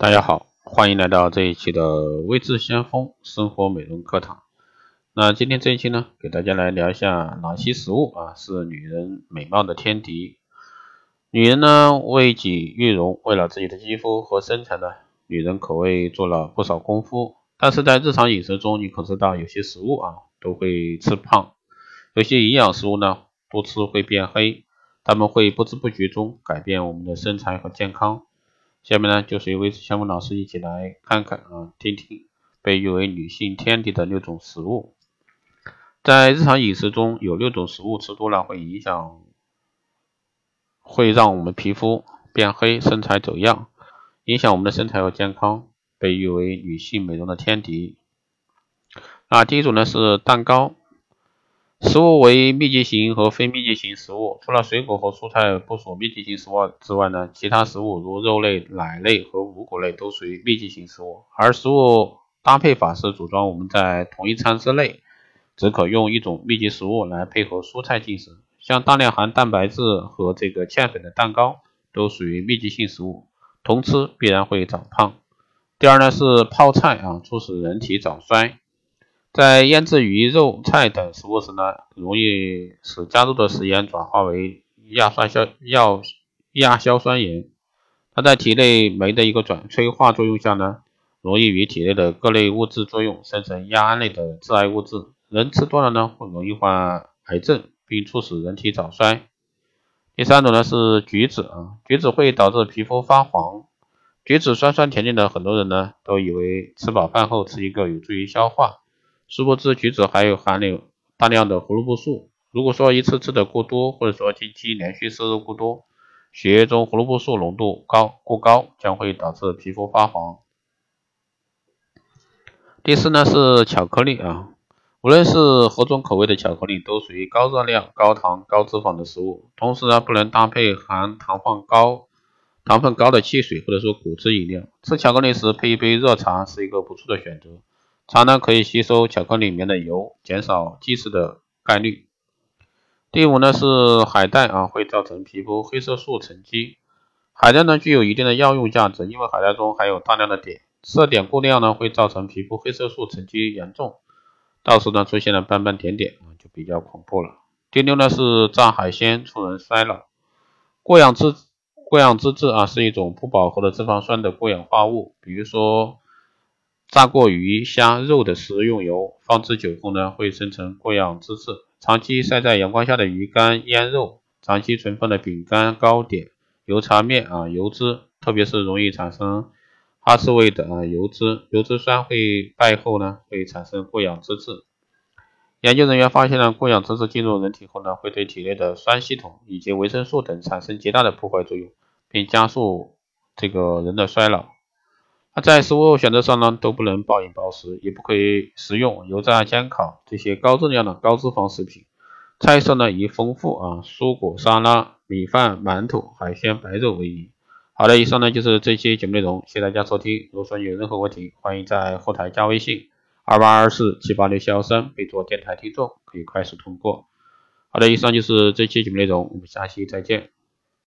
大家好，欢迎来到这一期的微智先锋生活美容课堂。那今天这一期呢，给大家来聊一下哪些食物啊是女人美貌的天敌。女人呢为己育容，为了自己的肌肤和身材呢，女人可谓做了不少功夫。但是在日常饮食中，你可知道有些食物啊都会吃胖，有些营养食物呢多吃会变黑，它们会不知不觉中改变我们的身材和健康。下面呢，就随微小文老师一起来看看啊，听听被誉为女性天敌的六种食物。在日常饮食中有六种食物吃多了会影响，会让我们皮肤变黑、身材走样，影响我们的身材和健康，被誉为女性美容的天敌。那，第一种呢是蛋糕。食物为密集型和非密集型食物，除了水果和蔬菜不属密集型食物之外呢，其他食物如肉类、奶类和五谷类都属于密集型食物。而食物搭配法是组装我们在同一餐之内，只可用一种密集食物来配合蔬菜进食。像大量含蛋白质和这个芡粉的蛋糕都属于密集性食物，同吃必然会长胖。第二呢是泡菜啊，促使人体早衰。在腌制鱼肉、菜等食物时呢，容易使加入的食盐转化为亚酸硝亚亚硝酸盐。它在体内酶的一个转催化作用下呢，容易与体内的各类物质作用，生成亚胺类的致癌物质。人吃多了呢，会容易患癌症，并促使人体早衰。第三种呢是橘子啊，橘子会导致皮肤发黄。橘子酸酸甜甜的，很多人呢都以为吃饱饭后吃一个有助于消化。殊不知，橘子还有含有大量的胡萝卜素。如果说一次吃的过多，或者说近期连续摄入过多，血液中胡萝卜素浓度高过高，将会导致皮肤发黄。第四呢是巧克力啊，无论是何种口味的巧克力，都属于高热量、高糖、高脂肪的食物。同时呢，不能搭配含糖分高、糖分高的汽水或者说果汁饮料。吃巧克力时配一杯热茶是一个不错的选择。茶呢可以吸收巧克力里面的油，减少积食的概率。第五呢是海带啊，会造成皮肤黑色素沉积。海带呢具有一定的药用价值，因为海带中含有大量的碘，色碘过量呢会造成皮肤黑色素沉积严重，到时呢出现了斑斑点点啊，就比较恐怖了。第六呢是炸海鲜，促人衰老。过氧脂过氧脂质啊是一种不饱和的脂肪酸的过氧化物，比如说。炸过鱼虾肉的食用油放置久后呢，会生成过氧脂质。长期晒在阳光下的鱼干、腌肉，长期存放的饼干、糕点、油茶面啊，油脂，特别是容易产生哈士味的啊油脂，油脂酸会败后呢，会产生过氧脂质。研究人员发现呢过氧脂质进入人体后呢，会对体内的酸系统以及维生素等产生极大的破坏作用，并加速这个人的衰老。在食物选择上呢，都不能暴饮暴食，也不可以食用油炸、煎烤这些高热量的高脂肪食品。菜色呢以丰富啊，蔬果沙拉、米饭、馒头、海鲜、白肉为宜。好的，以上呢就是这期节目内容，谢谢大家收听。如果说有任何问题，欢迎在后台加微信二八二四七八六七幺三，备注电台听众，可以快速通过。好的，以上就是这期节目内容，我们下期再见。